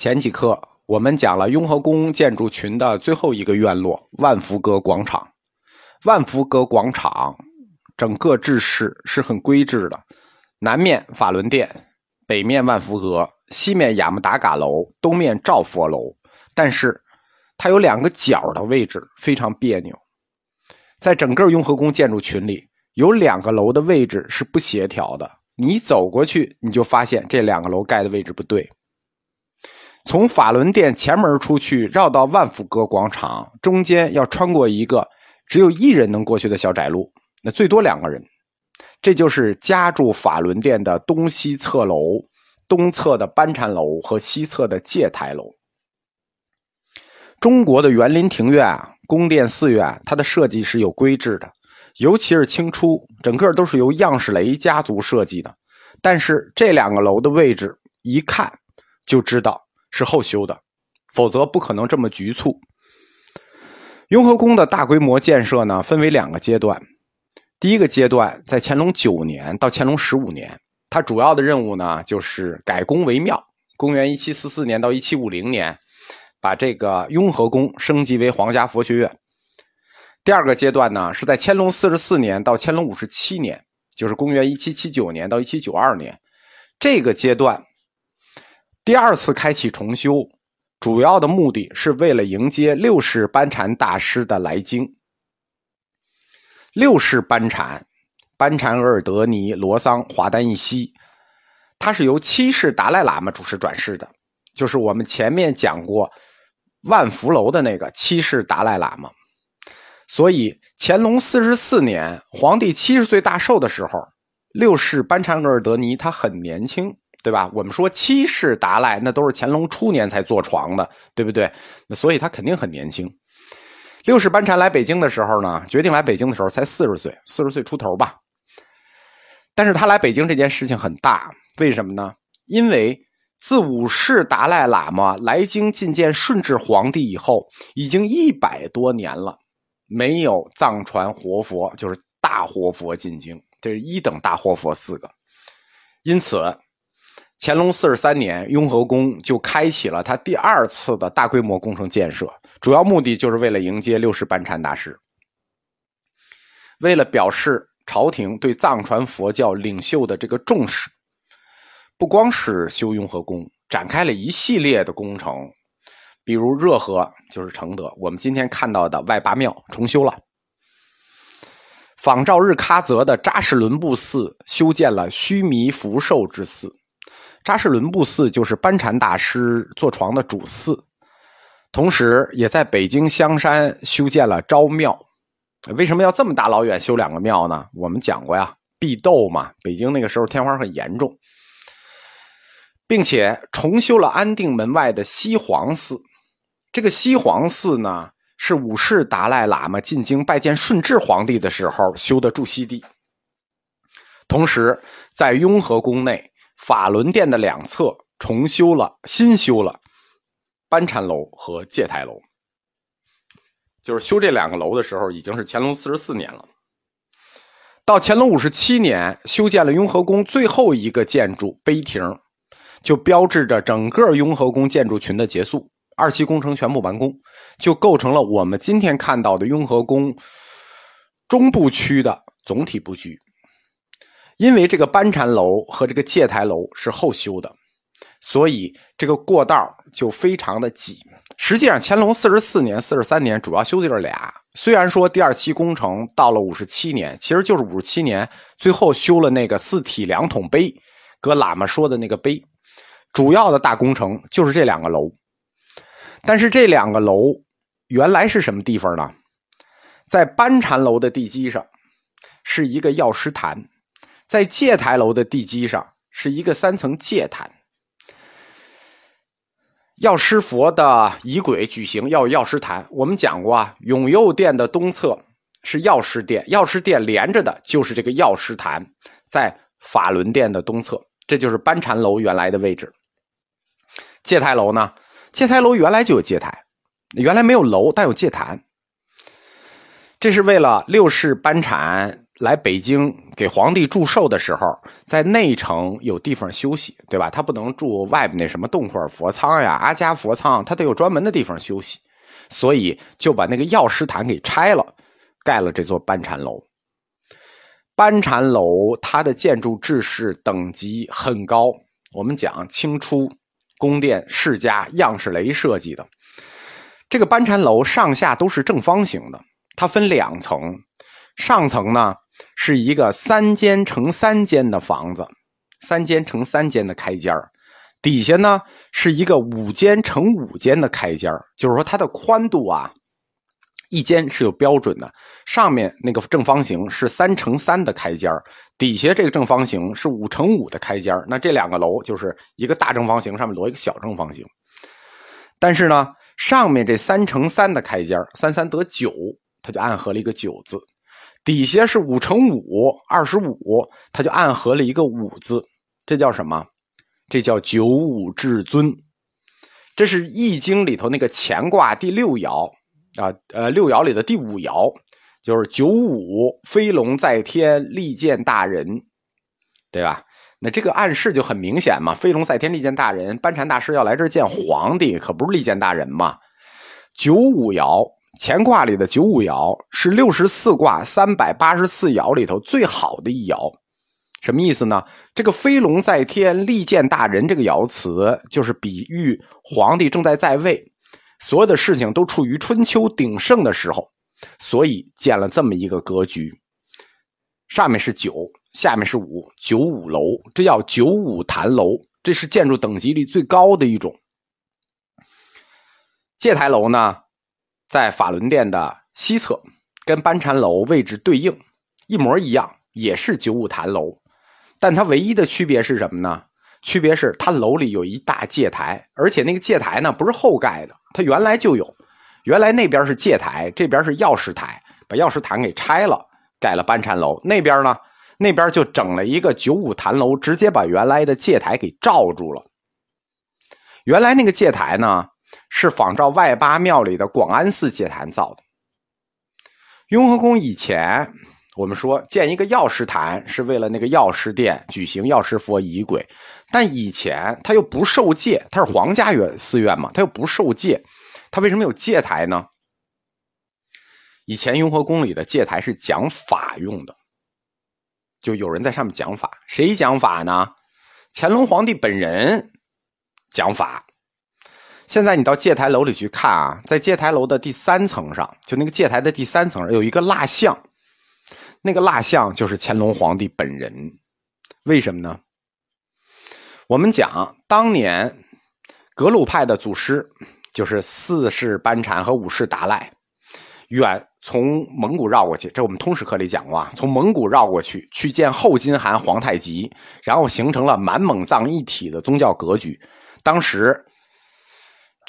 前几课我们讲了雍和宫建筑群的最后一个院落万福阁广场。万福阁广场整个制式是很规制的，南面法轮殿，北面万福阁，西面雅木达嘎楼，东面赵佛楼。但是它有两个角的位置非常别扭，在整个雍和宫建筑群里，有两个楼的位置是不协调的。你走过去，你就发现这两个楼盖的位置不对。从法轮殿前门出去，绕到万福阁广场，中间要穿过一个只有一人能过去的小窄路，那最多两个人。这就是夹住法轮殿的东西侧楼，东侧的班禅楼和西侧的戒台楼。中国的园林庭院啊，宫殿寺院，它的设计是有规制的，尤其是清初，整个都是由样式雷家族设计的。但是这两个楼的位置，一看就知道。是后修的，否则不可能这么局促。雍和宫的大规模建设呢，分为两个阶段。第一个阶段在乾隆九年到乾隆十五年，它主要的任务呢就是改宫为庙。公元一七四四年到一七五零年，把这个雍和宫升级为皇家佛学院。第二个阶段呢是在乾隆四十四年到乾隆五十七年，就是公元一七七九年到一七九二年，这个阶段。第二次开启重修，主要的目的是为了迎接六世班禅大师的来京。六世班禅，班禅额尔德尼罗桑华丹一西，他是由七世达赖喇嘛主持转世的，就是我们前面讲过万福楼的那个七世达赖喇嘛。所以乾隆四十四年，皇帝七十岁大寿的时候，六世班禅额尔德尼他很年轻。对吧？我们说七世达赖，那都是乾隆初年才坐床的，对不对？那所以他肯定很年轻。六世班禅来北京的时候呢，决定来北京的时候才四十岁，四十岁出头吧。但是他来北京这件事情很大，为什么呢？因为自五世达赖喇嘛来京觐见顺治皇帝以后，已经一百多年了，没有藏传活佛，就是大活佛进京，这是一等大活佛四个，因此。乾隆四十三年，雍和宫就开启了他第二次的大规模工程建设，主要目的就是为了迎接六世班禅大师。为了表示朝廷对藏传佛教领袖的这个重视，不光是修雍和宫，展开了一系列的工程，比如热河就是承德，我们今天看到的外八庙重修了；仿照日喀则的扎什伦布寺，修建了须弥福寿之寺。扎什伦布寺就是班禅大师坐床的主寺，同时也在北京香山修建了昭庙。为什么要这么大老远修两个庙呢？我们讲过呀，避斗嘛。北京那个时候天花很严重，并且重修了安定门外的西黄寺。这个西黄寺呢，是五世达赖喇嘛进京拜见顺治皇帝的时候修的驻锡地。同时，在雍和宫内。法轮殿的两侧重修了，新修了班禅楼和戒台楼。就是修这两个楼的时候，已经是乾隆四十四年了。到乾隆五十七年，修建了雍和宫最后一个建筑碑亭，就标志着整个雍和宫建筑群的结束，二期工程全部完工，就构成了我们今天看到的雍和宫中部区的总体布局。因为这个班禅楼和这个戒台楼是后修的，所以这个过道就非常的挤。实际上，乾隆四十四年、四十三年主要修的就是俩。虽然说第二期工程到了五十七年，其实就是五十七年最后修了那个四体两桶碑，搁喇嘛说的那个碑。主要的大工程就是这两个楼。但是这两个楼原来是什么地方呢？在班禅楼的地基上是一个药师坛。在戒台楼的地基上是一个三层戒坛，药师佛的仪轨举行要有药师坛。我们讲过啊，永佑殿的东侧是药师殿，药师殿连着的就是这个药师坛，在法轮殿的东侧，这就是班禅楼原来的位置。戒台楼呢，戒台楼原来就有戒台，原来没有楼，但有戒坛。这是为了六世班禅。来北京给皇帝祝寿的时候，在内城有地方休息，对吧？他不能住外边那什么洞会佛仓呀、阿伽佛仓，他得有专门的地方休息，所以就把那个药师坛给拆了，盖了这座班禅楼。班禅楼它的建筑制式等级很高，我们讲清初宫殿世家样式雷设计的。这个班禅楼上下都是正方形的，它分两层，上层呢是一个三间乘三间的房子，三间乘三间的开间底下呢是一个五间乘五间的开间就是说它的宽度啊。一间是有标准的，上面那个正方形是三乘三的开间底下这个正方形是五乘五的开间那这两个楼就是一个大正方形，上面摞一个小正方形。但是呢，上面这三乘三的开间三三得九，它就暗合了一个九字；底下是五乘五，二十五，它就暗合了一个五字。这叫什么？这叫九五至尊。这是《易经》里头那个乾卦第六爻。啊，呃，六爻里的第五爻就是九五飞龙在天，利见大人，对吧？那这个暗示就很明显嘛，飞龙在天，利见大人，班禅大师要来这儿见皇帝，可不是利见大人嘛。九五爻，乾卦里的九五爻是六十四卦三百八十四爻里头最好的一爻，什么意思呢？这个飞龙在天，利见大人这个爻辞，就是比喻皇帝正在在位。所有的事情都处于春秋鼎盛的时候，所以建了这么一个格局。上面是九，下面是五，九五楼，这叫九五坛楼，这是建筑等级里最高的一种。戒台楼呢，在法轮殿的西侧，跟班禅楼位置对应，一模一样，也是九五坛楼，但它唯一的区别是什么呢？区别是它楼里有一大戒台，而且那个戒台呢，不是后盖的。它原来就有，原来那边是戒台，这边是药师台，把药师坛给拆了，盖了班禅楼。那边呢，那边就整了一个九五坛楼，直接把原来的戒台给罩住了。原来那个戒台呢，是仿照外八庙里的广安寺戒坛造的。雍和宫以前，我们说建一个药师坛，是为了那个药师殿举行药师佛仪轨。但以前他又不受戒，他是皇家院寺院嘛，他又不受戒，他为什么有戒台呢？以前雍和宫里的戒台是讲法用的，就有人在上面讲法，谁讲法呢？乾隆皇帝本人讲法。现在你到戒台楼里去看啊，在戒台楼的第三层上，就那个戒台的第三层有一个蜡像，那个蜡像就是乾隆皇帝本人，为什么呢？我们讲当年格鲁派的祖师，就是四世班禅和五世达赖，远从蒙古绕过去，这我们通史课里讲过啊。从蒙古绕过去，去见后金汗皇太极，然后形成了满蒙藏一体的宗教格局。当时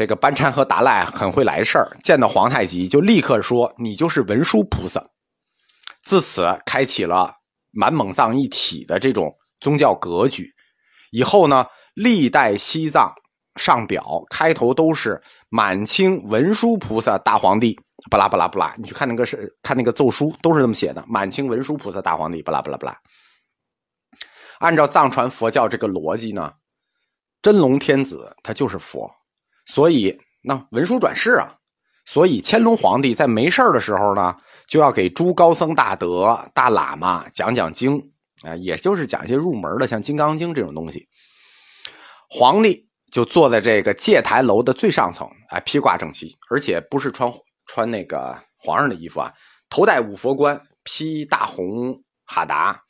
这个班禅和达赖很会来事儿，见到皇太极就立刻说：“你就是文殊菩萨。”自此开启了满蒙藏一体的这种宗教格局。以后呢，历代西藏上表开头都是满清文殊菩萨大皇帝，巴拉巴拉巴拉，你去看那个是看那个奏书，都是这么写的。满清文殊菩萨大皇帝，巴拉巴拉巴拉。按照藏传佛教这个逻辑呢，真龙天子他就是佛，所以那文殊转世啊，所以乾隆皇帝在没事的时候呢，就要给诸高僧大德、大喇嘛讲讲经。啊，也就是讲一些入门的，像《金刚经》这种东西。皇帝就坐在这个戒台楼的最上层，哎，披挂整齐，而且不是穿穿那个皇上的衣服啊，头戴五佛冠，披大红哈达，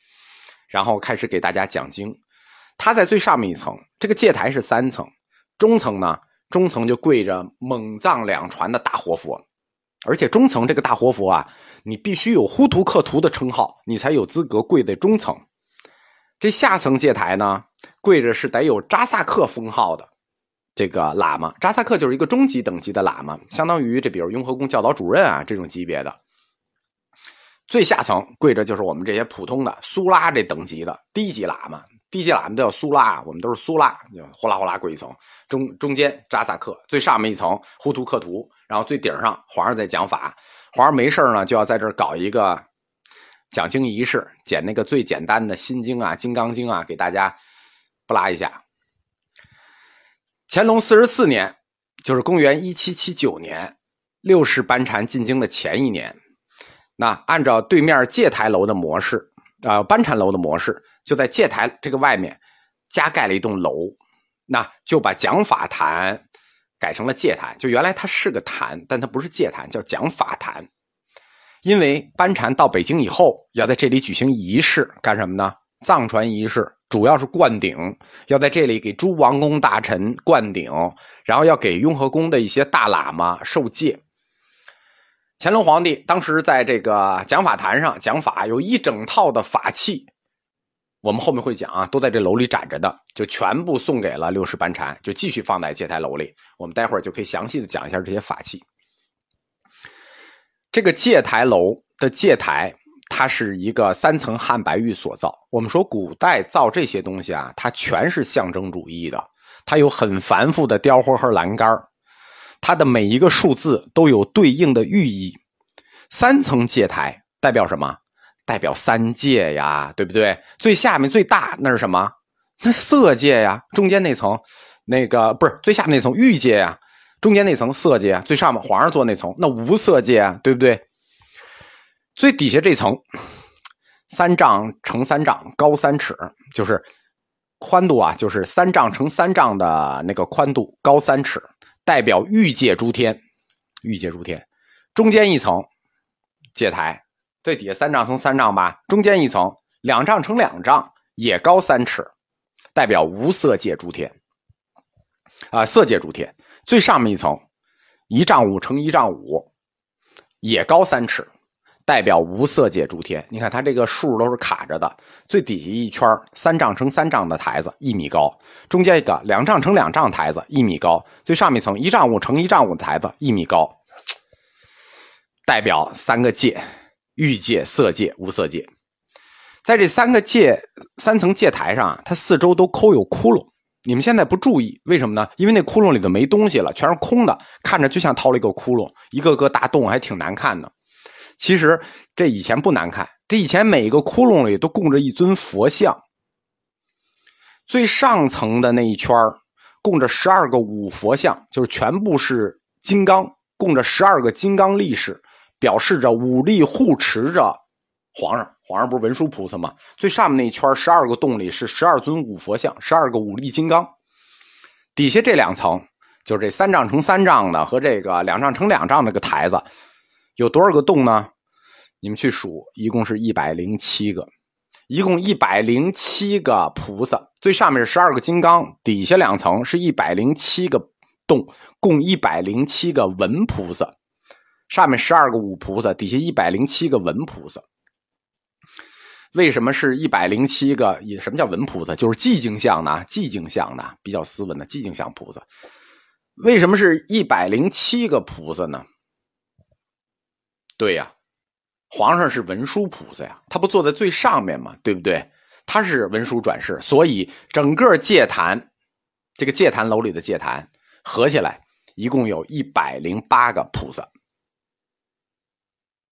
然后开始给大家讲经。他在最上面一层，这个戒台是三层，中层呢，中层就跪着蒙藏两传的大活佛，而且中层这个大活佛啊。你必须有呼图克图的称号，你才有资格跪在中层。这下层戒台呢，跪着是得有扎萨克封号的这个喇嘛。扎萨克就是一个中级等级的喇嘛，相当于这比如雍和宫教导主任啊这种级别的。最下层跪着就是我们这些普通的苏拉这等级的低级喇嘛，低级喇嘛都叫苏拉，我们都是苏拉，就呼啦呼啦跪一层。中中间扎萨克，最上面一层呼图克图，然后最顶上皇上在讲法。皇上没事呢，就要在这儿搞一个讲经仪式，捡那个最简单的《心经》啊、《金刚经》啊，给大家布拉一下。乾隆四十四年，就是公元一七七九年，六世班禅进京的前一年，那按照对面戒台楼的模式，啊，班禅楼的模式，就在戒台这个外面加盖了一栋楼，那就把讲法坛改成了戒坛。就原来它是个坛，但它不是戒坛，叫讲法坛。因为班禅到北京以后，要在这里举行仪式，干什么呢？藏传仪式主要是灌顶，要在这里给诸王公大臣灌顶，然后要给雍和宫的一些大喇嘛受戒。乾隆皇帝当时在这个讲法坛上讲法，有一整套的法器，我们后面会讲啊，都在这楼里展着的，就全部送给了六世班禅，就继续放在戒台楼里。我们待会儿就可以详细的讲一下这些法器。这个戒台楼的戒台，它是一个三层汉白玉所造。我们说古代造这些东西啊，它全是象征主义的，它有很繁复的雕花和栏杆它的每一个数字都有对应的寓意。三层戒台代表什么？代表三界呀，对不对？最下面最大那是什么？那色界呀。中间那层，那个不是最下面那层欲界呀。中间那层色界，最上面皇上坐那层，那无色界，对不对？最底下这层，三丈乘三丈，高三尺，就是宽度啊，就是三丈乘三丈的那个宽度，高三尺，代表欲界诸天，欲界诸天。中间一层界台，最底下三丈乘三丈吧，中间一层两丈乘两丈，也高三尺，代表无色界诸天，啊，色界诸天。最上面一层，一丈五乘一丈五，也高三尺，代表无色界诸天。你看它这个数都是卡着的。最底下一圈三丈乘三丈的台子一米高，中间一个两丈乘两丈台子一米高，最上面一层一丈五乘一丈五的台子一米高，代表三个界：欲界、色界、无色界。在这三个界三层界台上啊，它四周都抠有窟窿。你们现在不注意，为什么呢？因为那窟窿里头没东西了，全是空的，看着就像掏了一个窟窿，一个个大洞，还挺难看的。其实这以前不难看，这以前每一个窟窿里都供着一尊佛像。最上层的那一圈供着十二个五佛像，就是全部是金刚，供着十二个金刚力士，表示着武力护持着皇上。皇上不是文殊菩萨吗？最上面那一圈十二个洞里是十二尊五佛像，十二个五力金刚。底下这两层，就是这三丈乘三丈的和这个两丈乘两丈那个台子，有多少个洞呢？你们去数，一共是一百零七个，一共一百零七个菩萨。最上面是十二个金刚，底下两层是一百零七个洞，共一百零七个文菩萨。上面十二个五菩萨，底下一百零七个文菩萨。为什么是一百零七个？也什么叫文菩萨？就是寂静相的，寂静相的，比较斯文的寂静相菩萨。为什么是一百零七个菩萨呢？对呀，皇上是文殊菩萨呀，他不坐在最上面吗？对不对？他是文殊转世，所以整个戒坛，这个戒坛楼里的戒坛合起来，一共有一百零八个菩萨。